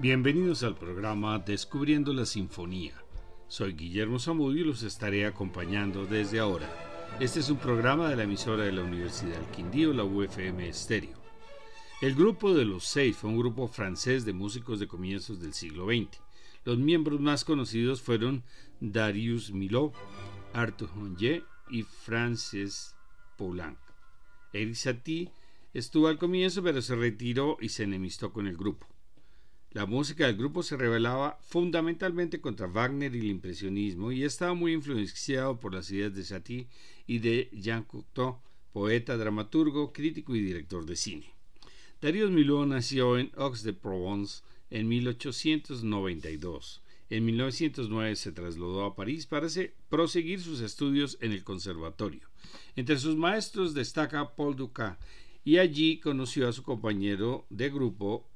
Bienvenidos al programa Descubriendo la Sinfonía. Soy Guillermo Zamudio y los estaré acompañando desde ahora. Este es un programa de la emisora de la Universidad del Quindío, la UFM Estéreo. El grupo de los seis fue un grupo francés de músicos de comienzos del siglo XX. Los miembros más conocidos fueron Darius Milhaud, Arthur Honje y Francis Poulenc. Eric Satie estuvo al comienzo pero se retiró y se enemistó con el grupo. La música del grupo se revelaba fundamentalmente contra Wagner y el impresionismo y estaba muy influenciado por las ideas de Satie y de Jean Cocteau, poeta, dramaturgo, crítico y director de cine. Darius Milhaud nació en Aix-de-Provence en 1892. En 1909 se trasladó a París para proseguir sus estudios en el conservatorio. Entre sus maestros destaca Paul Dukas y allí conoció a su compañero de grupo.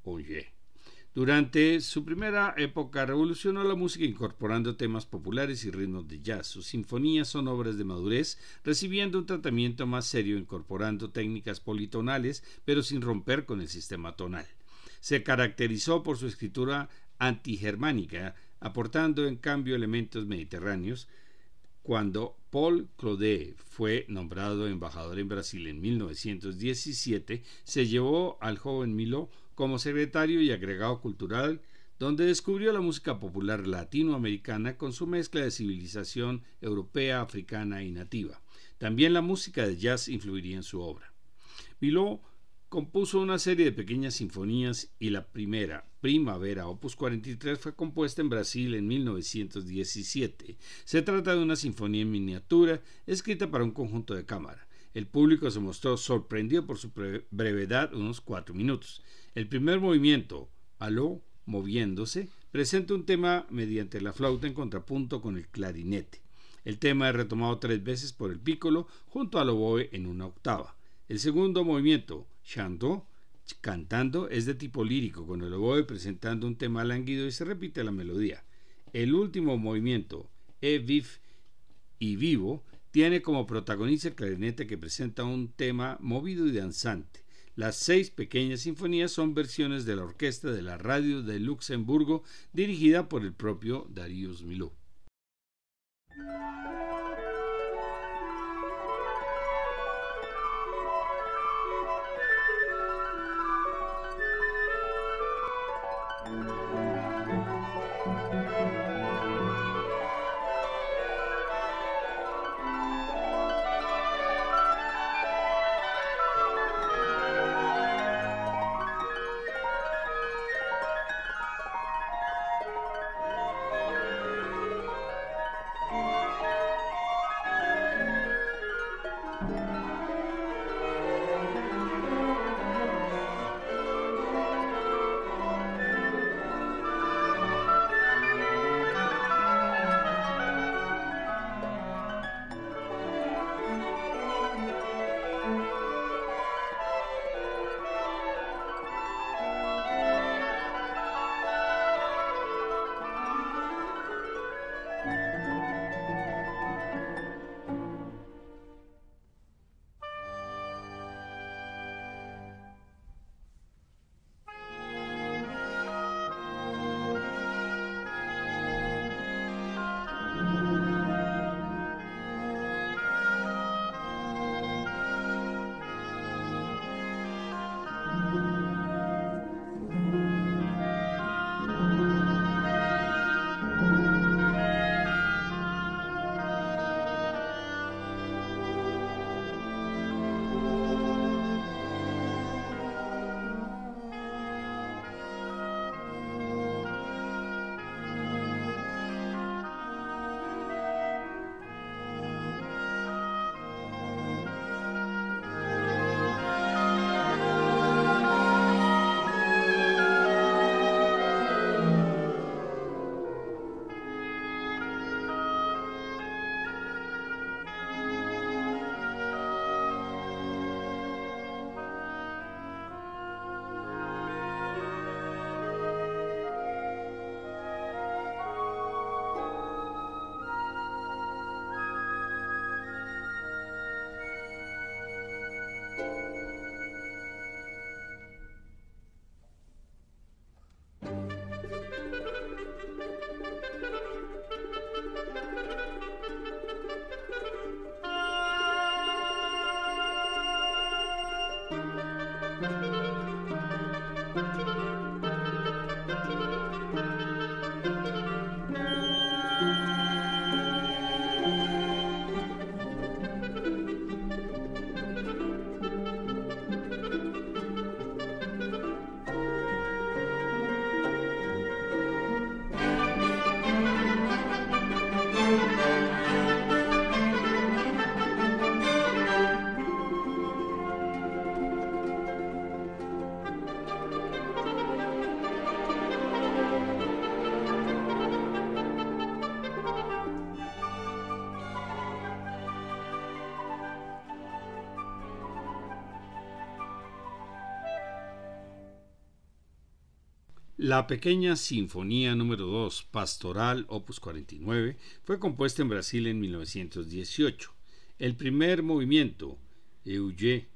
Durante su primera época revolucionó la música incorporando temas populares y ritmos de jazz. Sus sinfonías son obras de madurez, recibiendo un tratamiento más serio incorporando técnicas politonales, pero sin romper con el sistema tonal. Se caracterizó por su escritura antigermánica, aportando en cambio elementos mediterráneos. Cuando Paul Claudet fue nombrado embajador en Brasil en 1917, se llevó al joven Milo como secretario y agregado cultural, donde descubrió la música popular latinoamericana con su mezcla de civilización europea, africana y nativa. También la música de jazz influiría en su obra. Miló compuso una serie de pequeñas sinfonías y la primera, Primavera, opus 43, fue compuesta en Brasil en 1917. Se trata de una sinfonía en miniatura escrita para un conjunto de cámara. El público se mostró sorprendido por su brevedad, unos cuatro minutos. El primer movimiento, aló, moviéndose, presenta un tema mediante la flauta en contrapunto con el clarinete. El tema es retomado tres veces por el pícolo junto al oboe en una octava. El segundo movimiento, chanto, cantando, es de tipo lírico, con el oboe presentando un tema lánguido y se repite la melodía. El último movimiento, e vif y vivo, tiene como protagonista el clarinete que presenta un tema movido y danzante. Las seis pequeñas sinfonías son versiones de la orquesta de la radio de Luxemburgo dirigida por el propio Darius Milhaud. La pequeña Sinfonía número 2, Pastoral, opus 49, fue compuesta en Brasil en 1918. El primer movimiento, Euge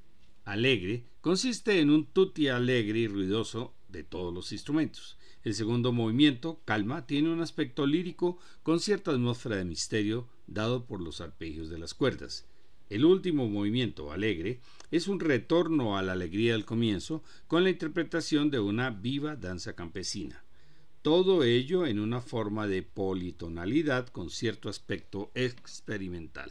Alegre, consiste en un tutti alegre y ruidoso de todos los instrumentos. El segundo movimiento, Calma, tiene un aspecto lírico con cierta atmósfera de misterio dado por los arpegios de las cuerdas. El último movimiento, Alegre, es un retorno a la alegría del comienzo con la interpretación de una viva danza campesina. Todo ello en una forma de politonalidad con cierto aspecto experimental.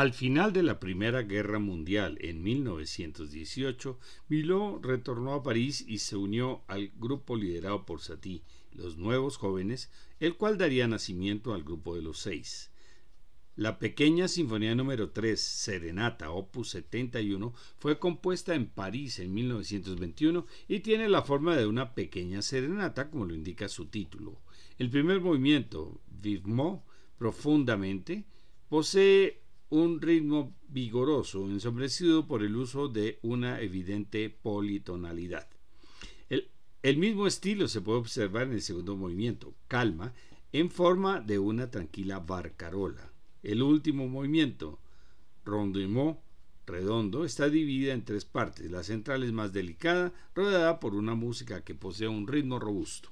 Al final de la Primera Guerra Mundial, en 1918, Miló retornó a París y se unió al grupo liderado por Satie, los Nuevos Jóvenes, el cual daría nacimiento al Grupo de los Seis. La pequeña Sinfonía número 3, Serenata, opus 71, fue compuesta en París en 1921 y tiene la forma de una pequeña serenata, como lo indica su título. El primer movimiento, Vivement, profundamente, posee un ritmo vigoroso, ensombrecido por el uso de una evidente politonalidad. El, mismo estilo se puede observar en el segundo movimiento, calma, en forma de una tranquila barcarola. El último movimiento, rondement, redondo, está dividida en tres partes. La central es más delicada, rodeada por una música que posee un ritmo robusto.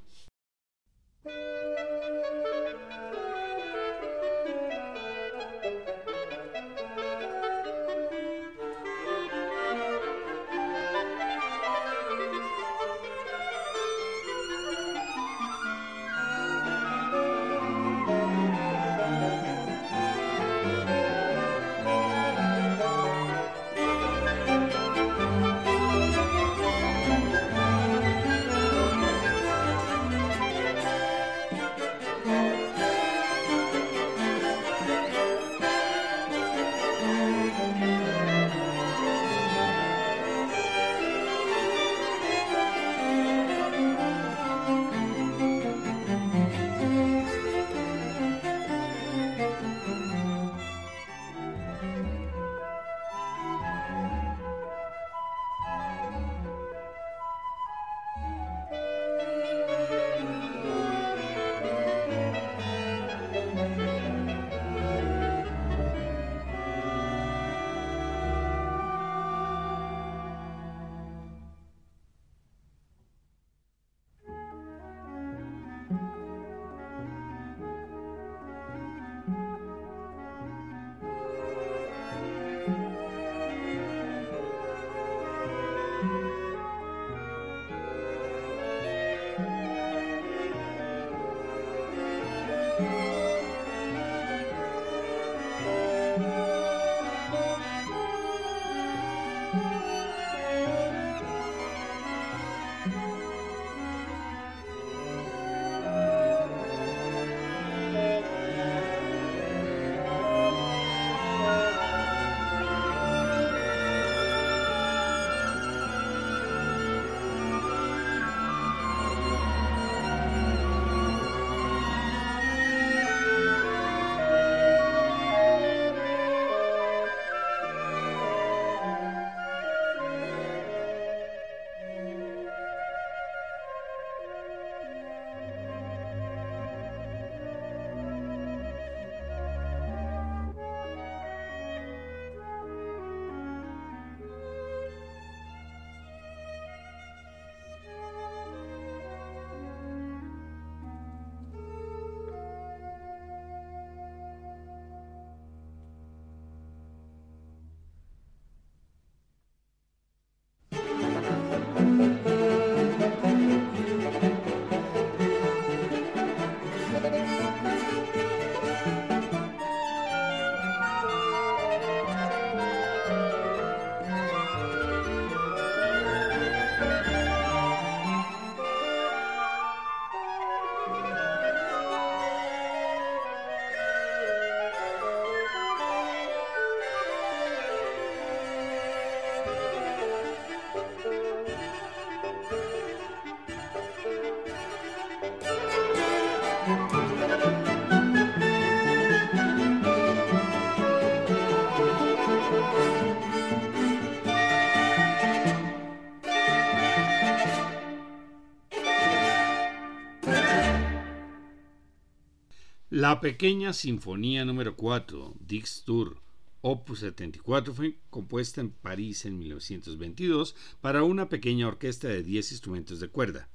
La pequeña Sinfonía número 4, Dix Tour, Opus 74, fue compuesta en París en 1922 para una pequeña orquesta de 10 instrumentos de cuerda.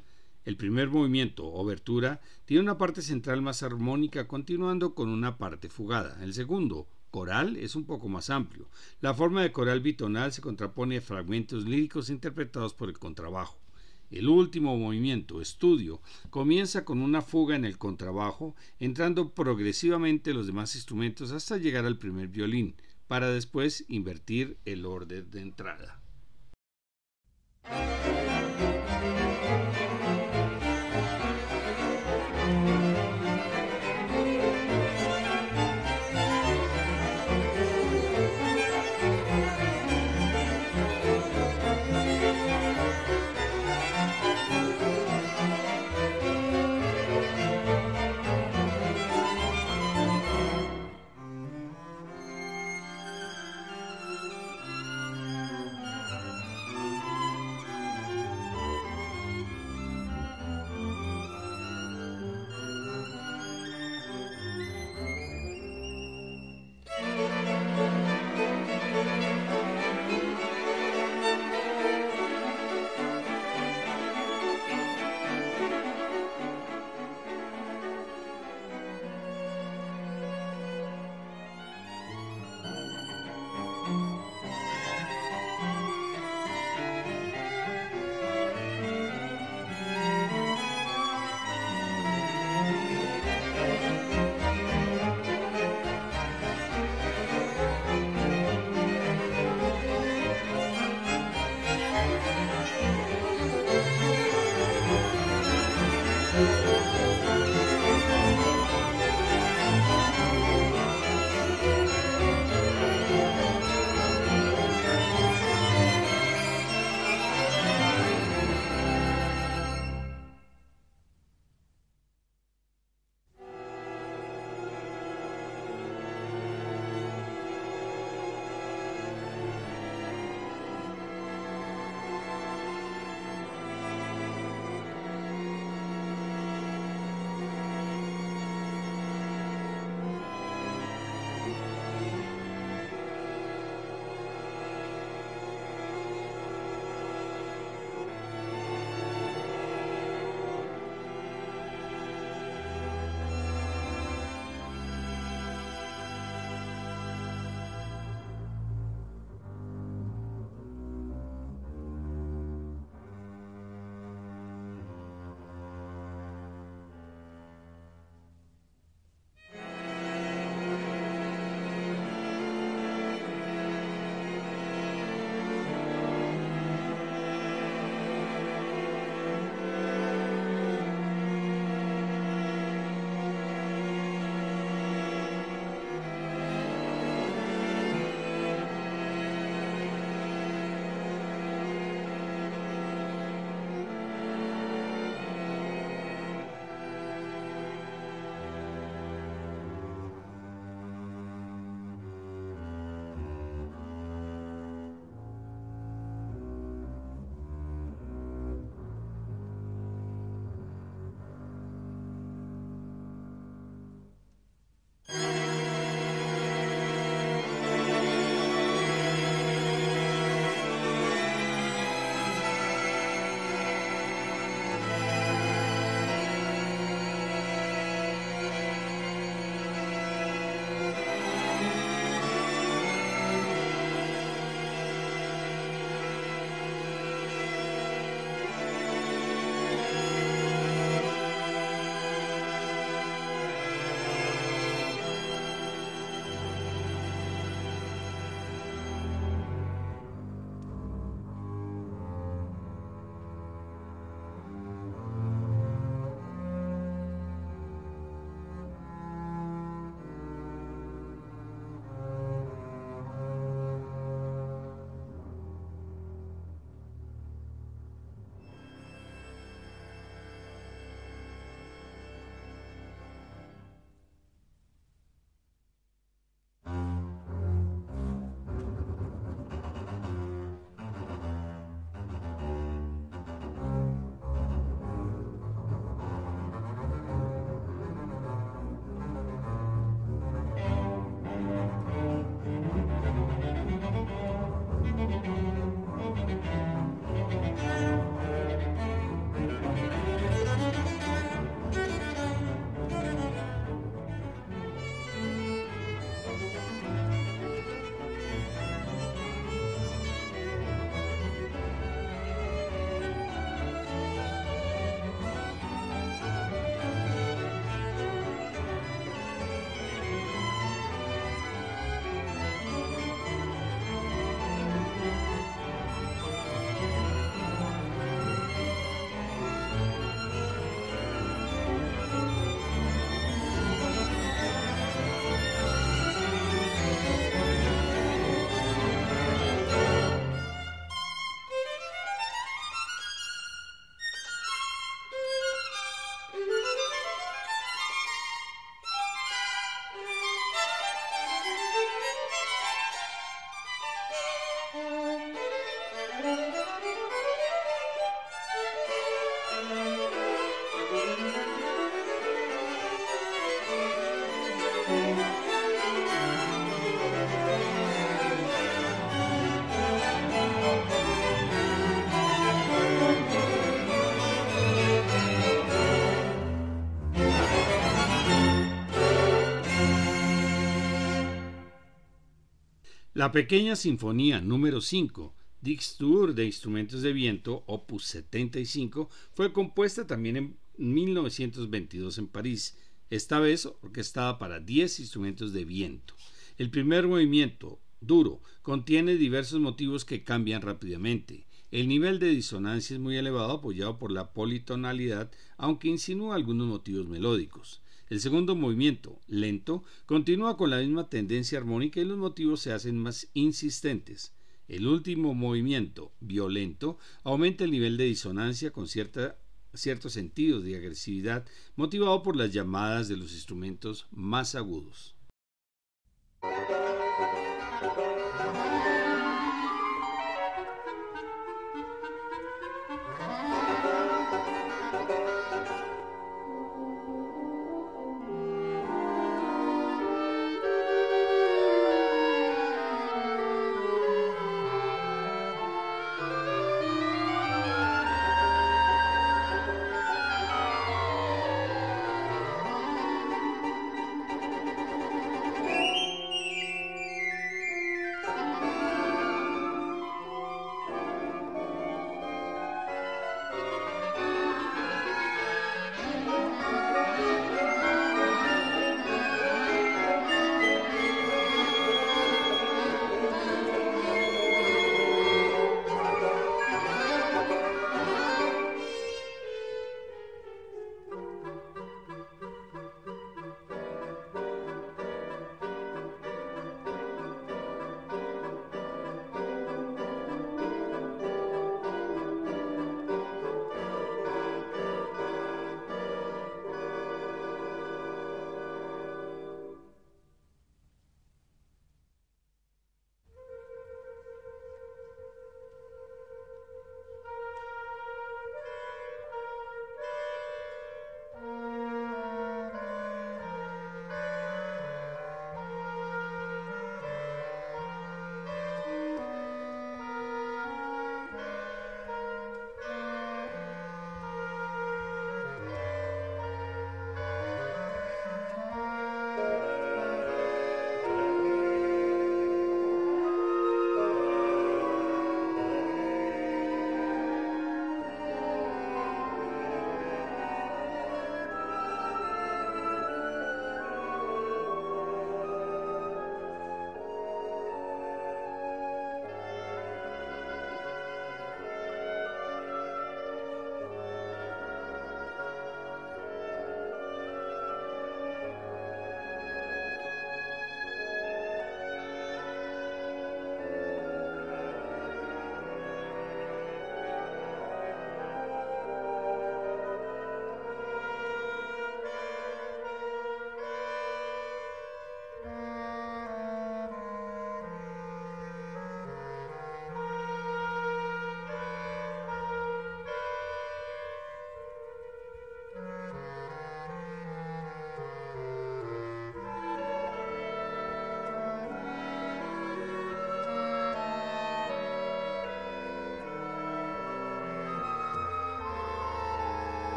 El primer movimiento, Obertura, tiene una parte central más armónica continuando con una parte fugada. El segundo, Coral, es un poco más amplio. La forma de coral bitonal se contrapone a fragmentos líricos interpretados por el contrabajo. El último movimiento, estudio, comienza con una fuga en el contrabajo, entrando progresivamente los demás instrumentos hasta llegar al primer violín, para después invertir el orden de entrada. La pequeña sinfonía número 5, Dix Tour de instrumentos de viento, opus 75, fue compuesta también en 1922 en París, esta vez orquestada para 10 instrumentos de viento. El primer movimiento, duro, contiene diversos motivos que cambian rápidamente. El nivel de disonancia es muy elevado apoyado por la politonalidad, aunque insinúa algunos motivos melódicos. El segundo movimiento, lento, continúa con la misma tendencia armónica y los motivos se hacen más insistentes. El último movimiento, violento, aumenta el nivel de disonancia con ciertos sentidos de agresividad motivado por las llamadas de los instrumentos más agudos.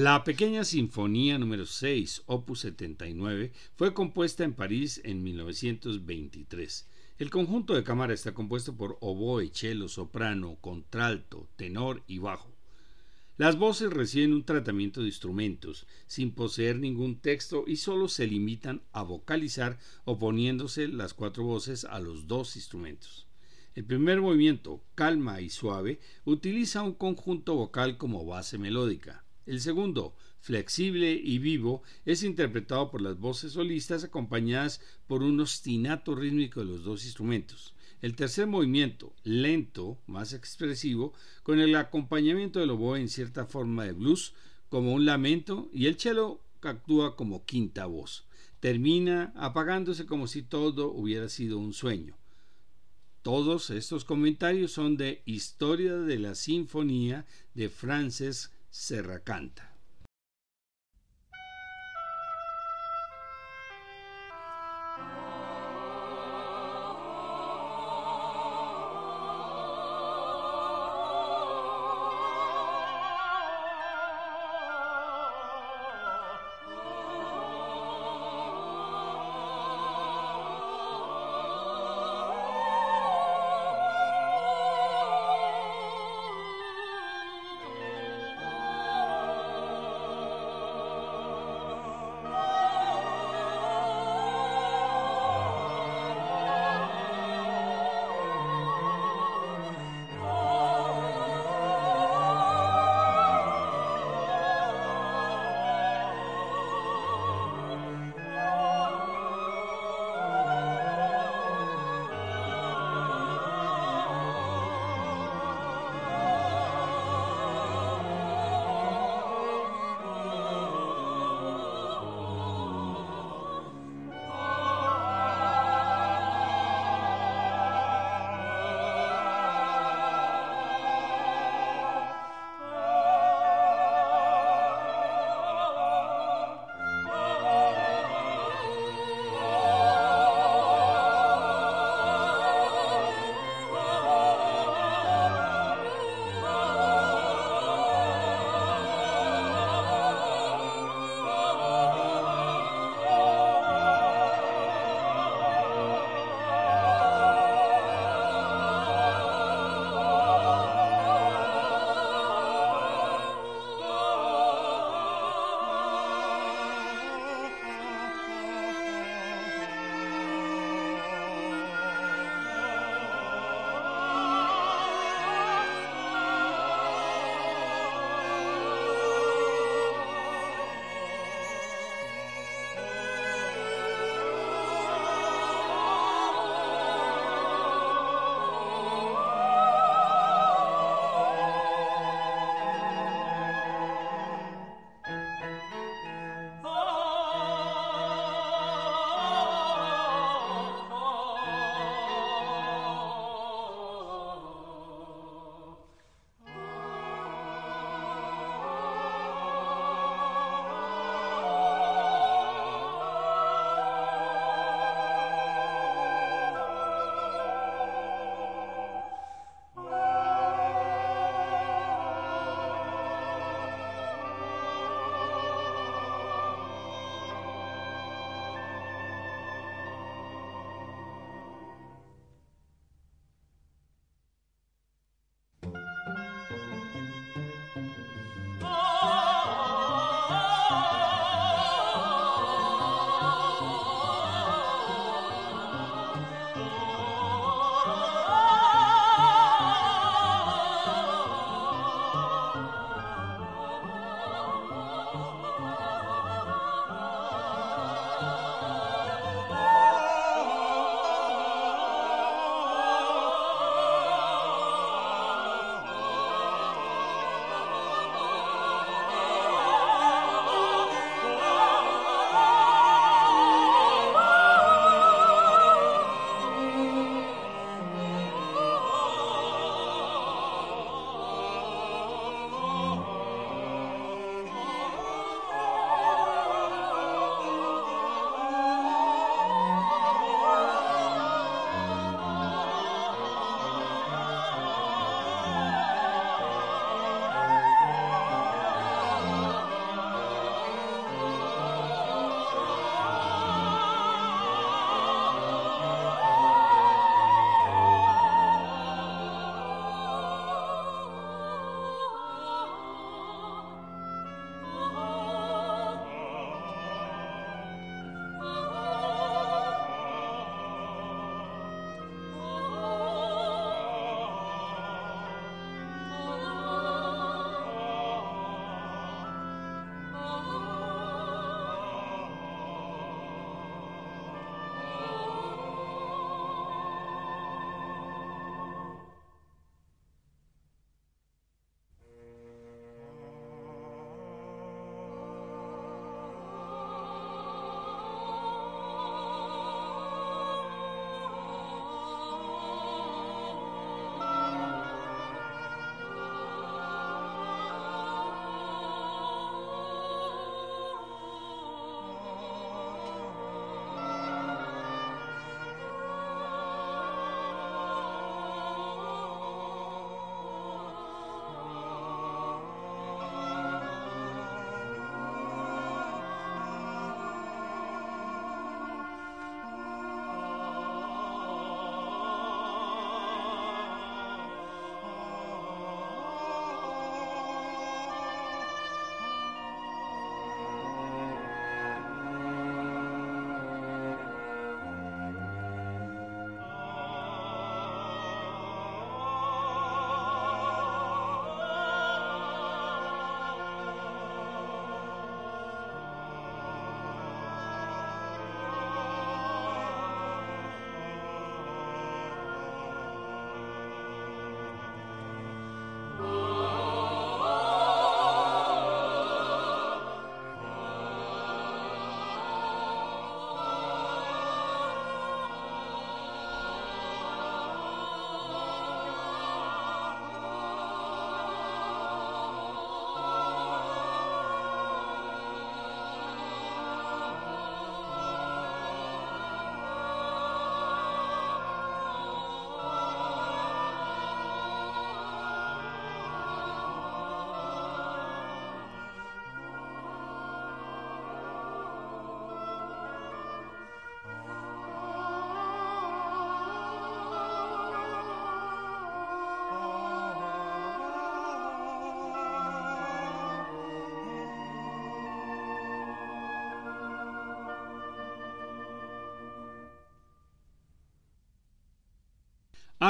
La pequeña sinfonía número 6, opus 79, fue compuesta en París en 1923. El conjunto de cámara está compuesto por oboe, cello, soprano, contralto, tenor y bajo. Las voces reciben un tratamiento de instrumentos, sin poseer ningún texto y solo se limitan a vocalizar oponiéndose las cuatro voces a los dos instrumentos. El primer movimiento, calma y suave, utiliza un conjunto vocal como base melódica. El segundo, flexible y vivo, es interpretado por las voces solistas acompañadas por un ostinato rítmico de los dos instrumentos. El tercer movimiento, lento, más expresivo, con el acompañamiento del oboe en cierta forma de blues, como un lamento, y el cello actúa como quinta voz. Termina apagándose como si todo hubiera sido un sueño. Todos estos comentarios son de Historia de la Sinfonía de Frances Serracanta.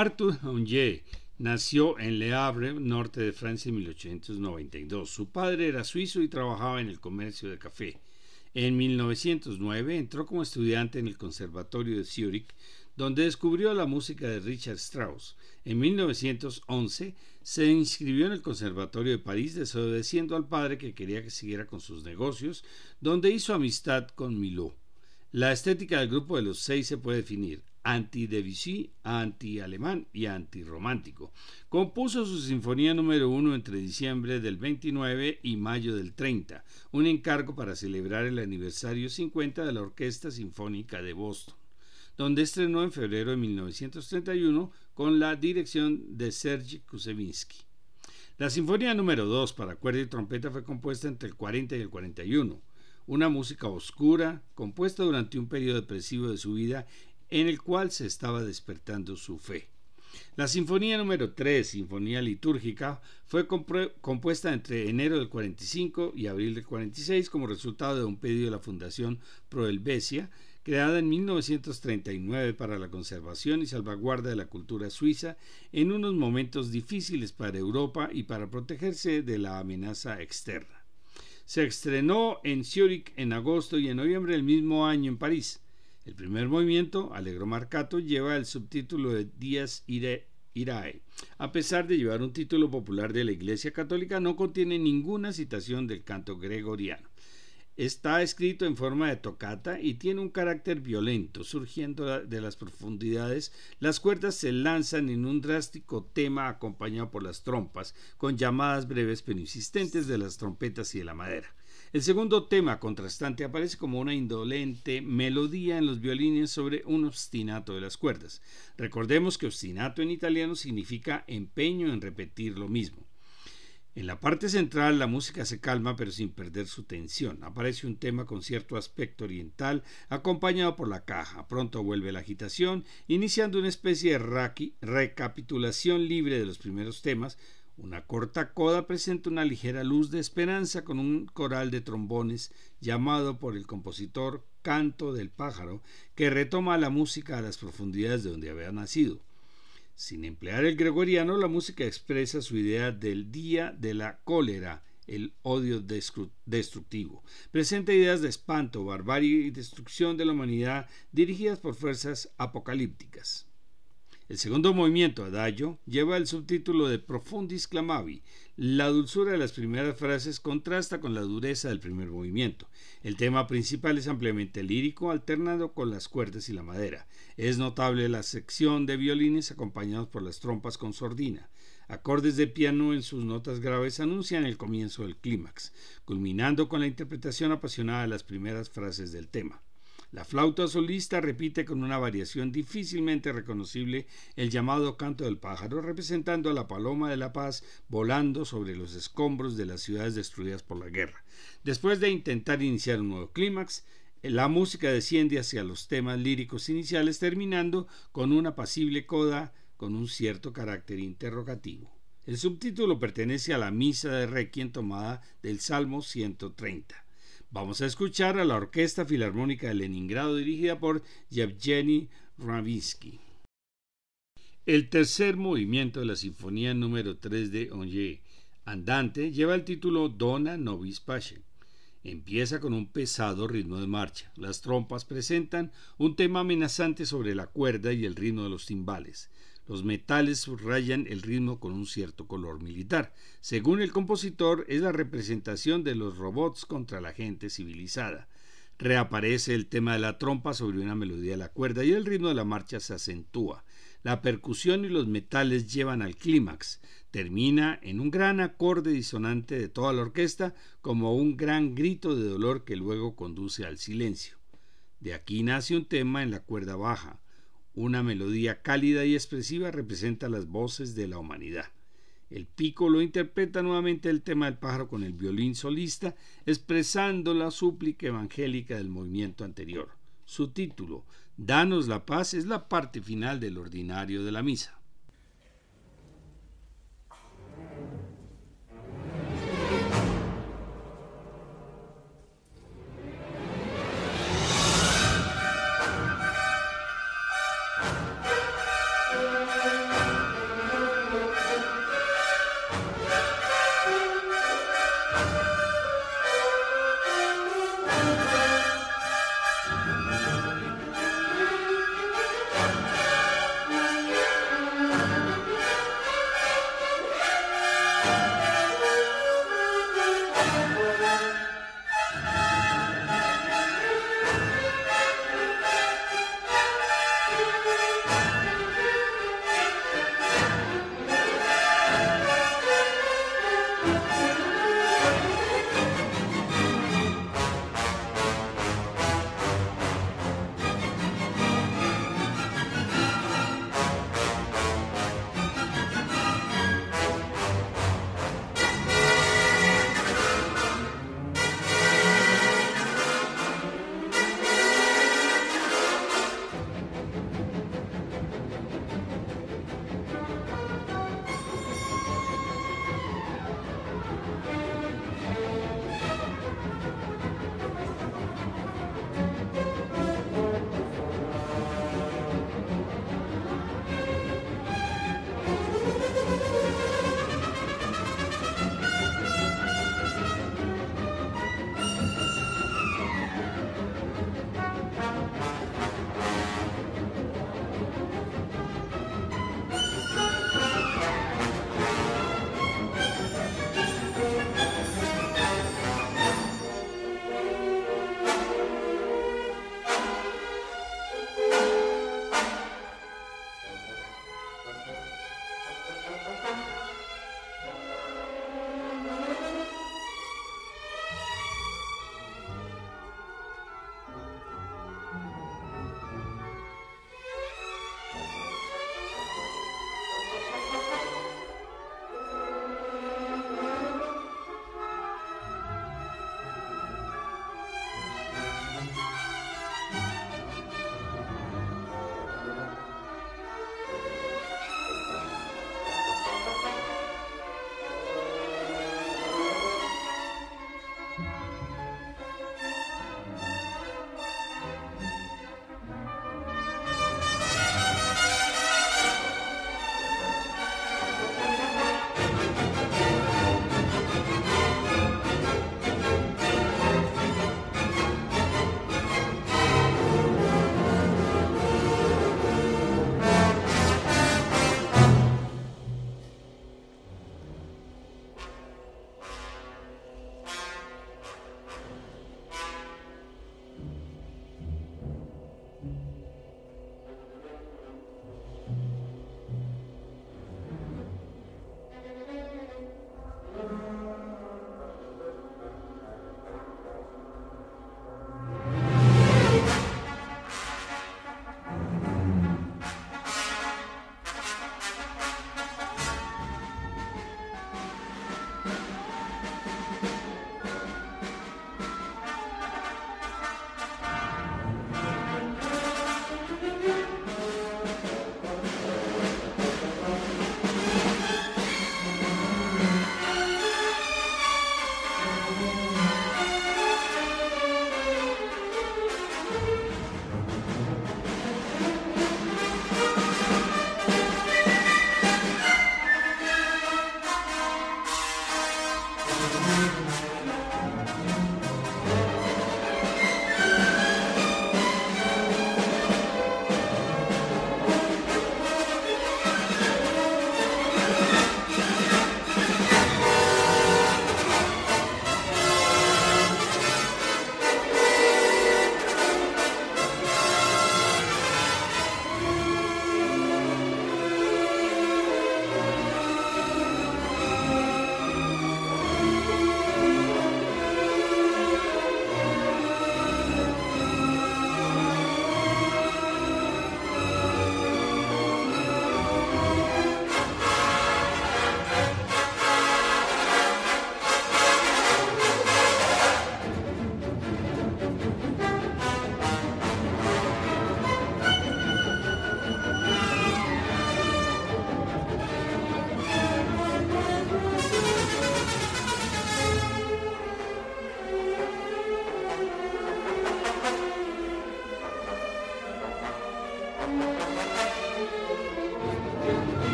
Arthur Honje nació en Le Havre, norte de Francia, en 1892. Su padre era suizo y trabajaba en el comercio de café. En 1909 entró como estudiante en el Conservatorio de Zúrich, donde descubrió la música de Richard Strauss. En 1911 se inscribió en el Conservatorio de París, desobedeciendo al padre que quería que siguiera con sus negocios, donde hizo amistad con Milot. La estética del grupo de los seis se puede definir anti-Debussy, anti-alemán y anti-romántico. Compuso su sinfonía número uno entre diciembre del 29 y mayo del 30, un encargo para celebrar el aniversario 50 de la Orquesta Sinfónica de Boston, donde estrenó en febrero de 1931 con la dirección de Sergei Kusevinsky. La sinfonía número 2 para cuerda y trompeta fue compuesta entre el 40 y el 41, una música oscura, compuesta durante un periodo depresivo de su vida en el cual se estaba despertando su fe. La Sinfonía número 3, Sinfonía Litúrgica, fue compuesta entre enero del 45 y abril del 46 como resultado de un pedido de la Fundación Pro Helvecia, creada en 1939 para la conservación y salvaguarda de la cultura suiza en unos momentos difíciles para Europa y para protegerse de la amenaza externa. Se estrenó en Zúrich en agosto y en noviembre del mismo año en París. El primer movimiento, Allegro Marcato, lleva el subtítulo de Días Irae. A pesar de llevar un título popular de la Iglesia Católica, no contiene ninguna citación del canto gregoriano. Está escrito en forma de tocata y tiene un carácter violento. Surgiendo de las profundidades, las cuerdas se lanzan en un drástico tema acompañado por las trompas, con llamadas breves pero insistentes de las trompetas y de la madera. El segundo tema contrastante aparece como una indolente melodía en los violines sobre un obstinato de las cuerdas. Recordemos que obstinato en italiano significa empeño en repetir lo mismo. En la parte central la música se calma pero sin perder su tensión. Aparece un tema con cierto aspecto oriental acompañado por la caja. Pronto vuelve la agitación, iniciando una especie de recapitulación libre de los primeros temas, una corta coda presenta una ligera luz de esperanza con un coral de trombones llamado por el compositor Canto del pájaro, que retoma la música a las profundidades de donde había nacido. Sin emplear el gregoriano, la música expresa su idea del día de la cólera, el odio destructivo. Presenta ideas de espanto, barbarie y destrucción de la humanidad dirigidas por fuerzas apocalípticas. El segundo movimiento, Adagio, lleva el subtítulo de Profundis Clamavi. La dulzura de las primeras frases contrasta con la dureza del primer movimiento. El tema principal es ampliamente lírico, alternado con las cuerdas y la madera. Es notable la sección de violines acompañados por las trompas con sordina. Acordes de piano en sus notas graves anuncian el comienzo del clímax, culminando con la interpretación apasionada de las primeras frases del tema. La flauta solista repite con una variación difícilmente reconocible el llamado canto del pájaro, representando a la paloma de la paz volando sobre los escombros de las ciudades destruidas por la guerra. Después de intentar iniciar un nuevo clímax, la música desciende hacia los temas líricos iniciales, terminando con una pasible coda con un cierto carácter interrogativo. El subtítulo pertenece a la misa de Requiem tomada del Salmo 130. Vamos a escuchar a la Orquesta Filarmónica de Leningrado dirigida por Yevgeny Ravinsky. El tercer movimiento de la Sinfonía número 3 de Onye, Andante, lleva el título Dona Novis Pace. Empieza con un pesado ritmo de marcha. Las trompas presentan un tema amenazante sobre la cuerda y el ritmo de los timbales. Los metales subrayan el ritmo con un cierto color militar. Según el compositor, es la representación de los robots contra la gente civilizada. Reaparece el tema de la trompa sobre una melodía de la cuerda y el ritmo de la marcha se acentúa. La percusión y los metales llevan al clímax. Termina en un gran acorde disonante de toda la orquesta como un gran grito de dolor que luego conduce al silencio. De aquí nace un tema en la cuerda baja. Una melodía cálida y expresiva representa las voces de la humanidad. El pico lo interpreta nuevamente el tema del pájaro con el violín solista, expresando la súplica evangélica del movimiento anterior. Su título, Danos la paz, es la parte final del ordinario de la misa.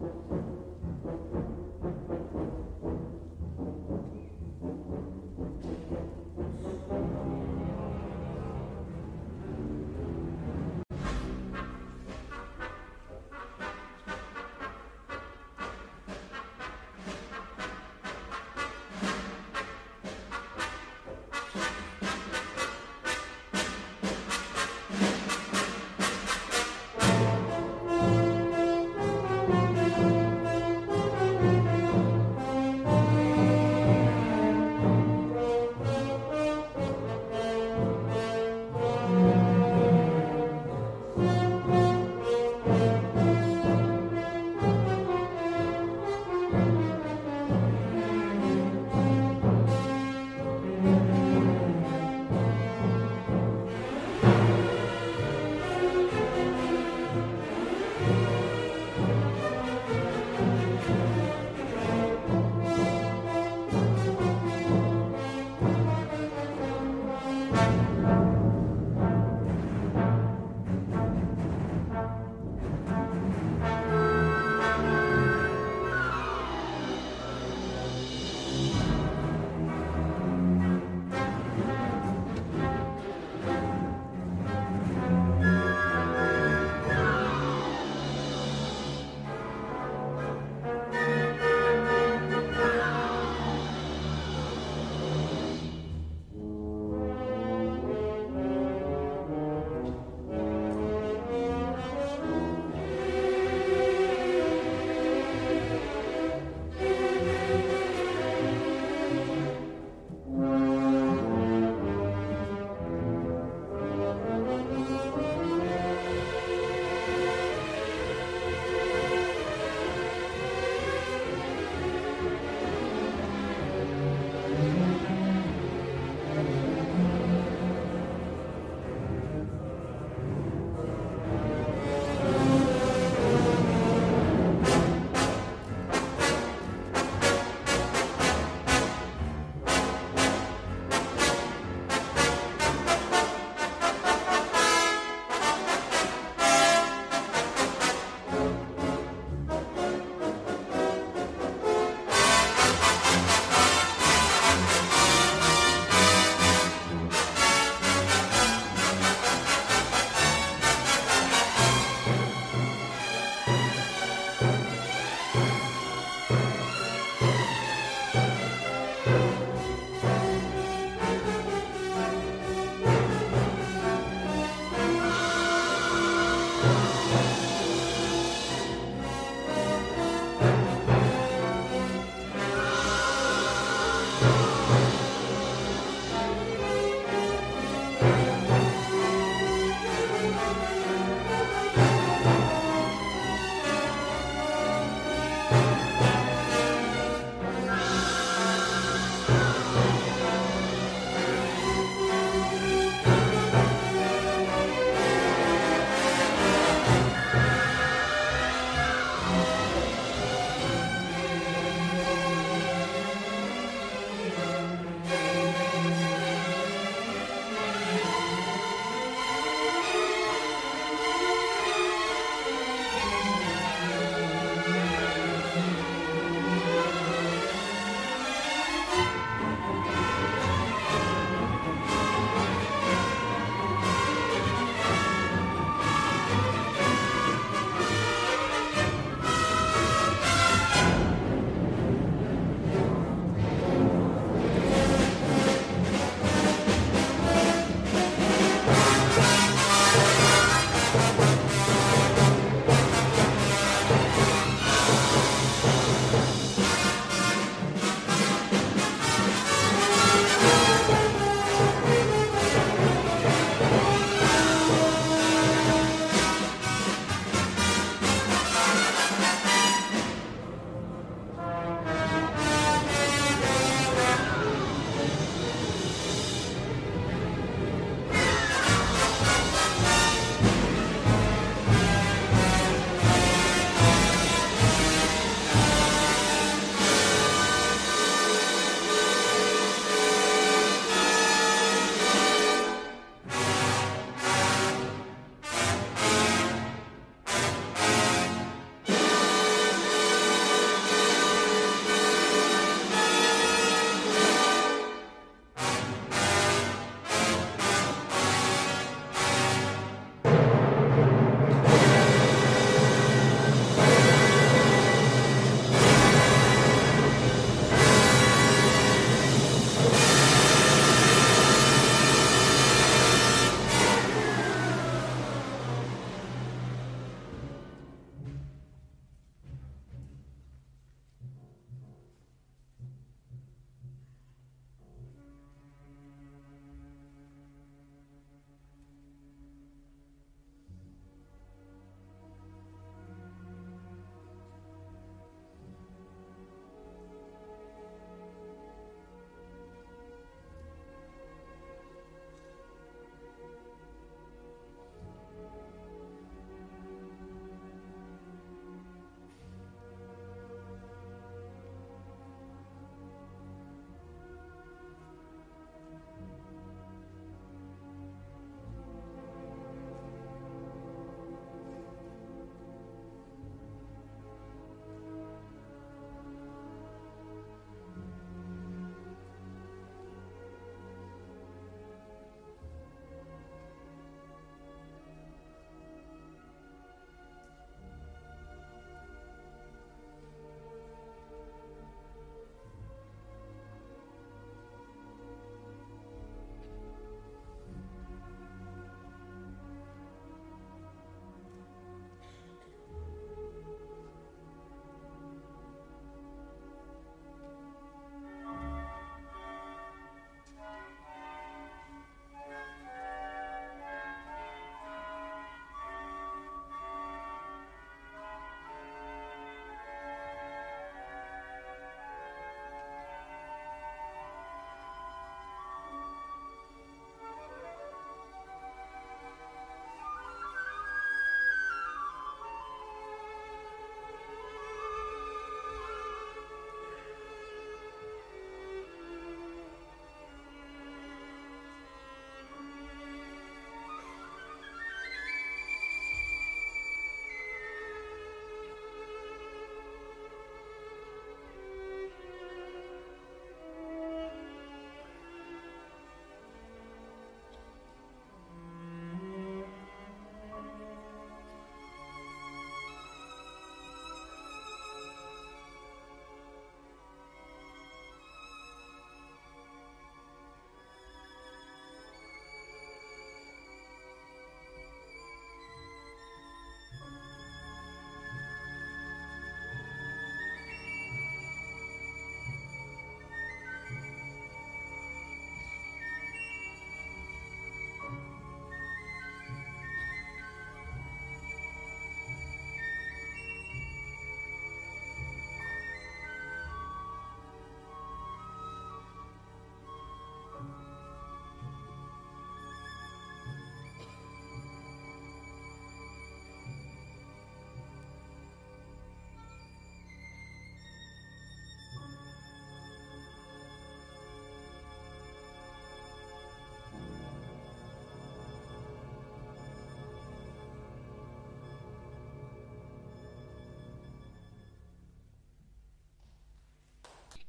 Thank you.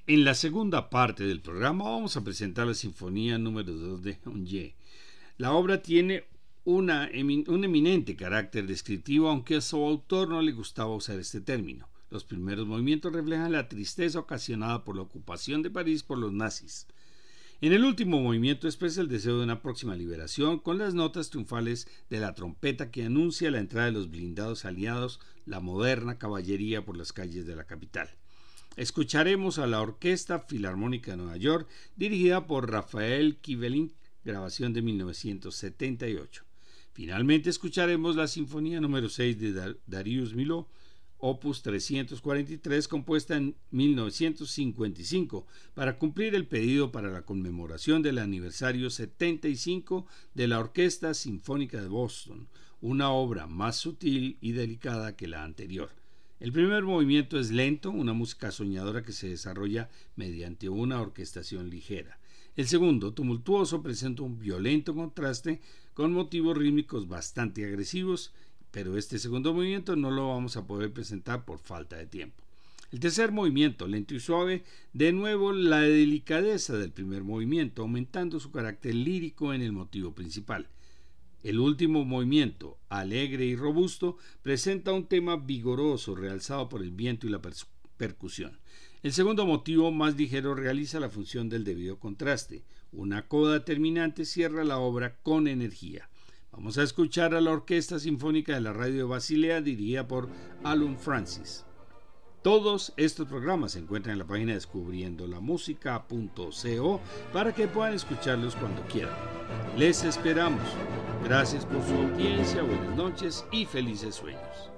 En la segunda parte del programa vamos a presentar la Sinfonía número 2 de Onye. La obra tiene un eminente carácter descriptivo, aunque a su autor no le gustaba usar este término. Los primeros movimientos reflejan la tristeza ocasionada por la ocupación de París por los nazis. En el último movimiento expresa el deseo de una próxima liberación con las notas triunfales de la trompeta que anuncia la entrada de los blindados aliados, la moderna caballería por las calles de la capital. Escucharemos a la Orquesta Filarmónica de Nueva York, dirigida por Rafael Kivelin, grabación de 1978. Finalmente escucharemos la Sinfonía número 6 de Darius Milhaud, opus 343, compuesta en 1955, para cumplir el pedido para la conmemoración del aniversario 75 de la Orquesta Sinfónica de Boston, una obra más sutil y delicada que la anterior. El primer movimiento es lento, una música soñadora que se desarrolla mediante una orquestación ligera. El segundo, tumultuoso, presenta un violento contraste con motivos rítmicos bastante agresivos, pero este segundo movimiento no lo vamos a poder presentar por falta de tiempo. El tercer movimiento, lento y suave, de nuevo la delicadeza del primer movimiento, aumentando su carácter lírico en el motivo principal. El último movimiento, alegre y robusto, presenta un tema vigoroso realzado por el viento y la percusión. El segundo motivo, más ligero, realiza la función del debido contraste. Una coda terminante cierra la obra con energía. Vamos a escuchar a la Orquesta Sinfónica de la Radio de Basilea dirigida por Alun Francis. Todos estos programas se encuentran en la página descubriendolamusica.co para que puedan escucharlos cuando quieran. Les esperamos. Gracias por su audiencia, buenas noches y felices sueños.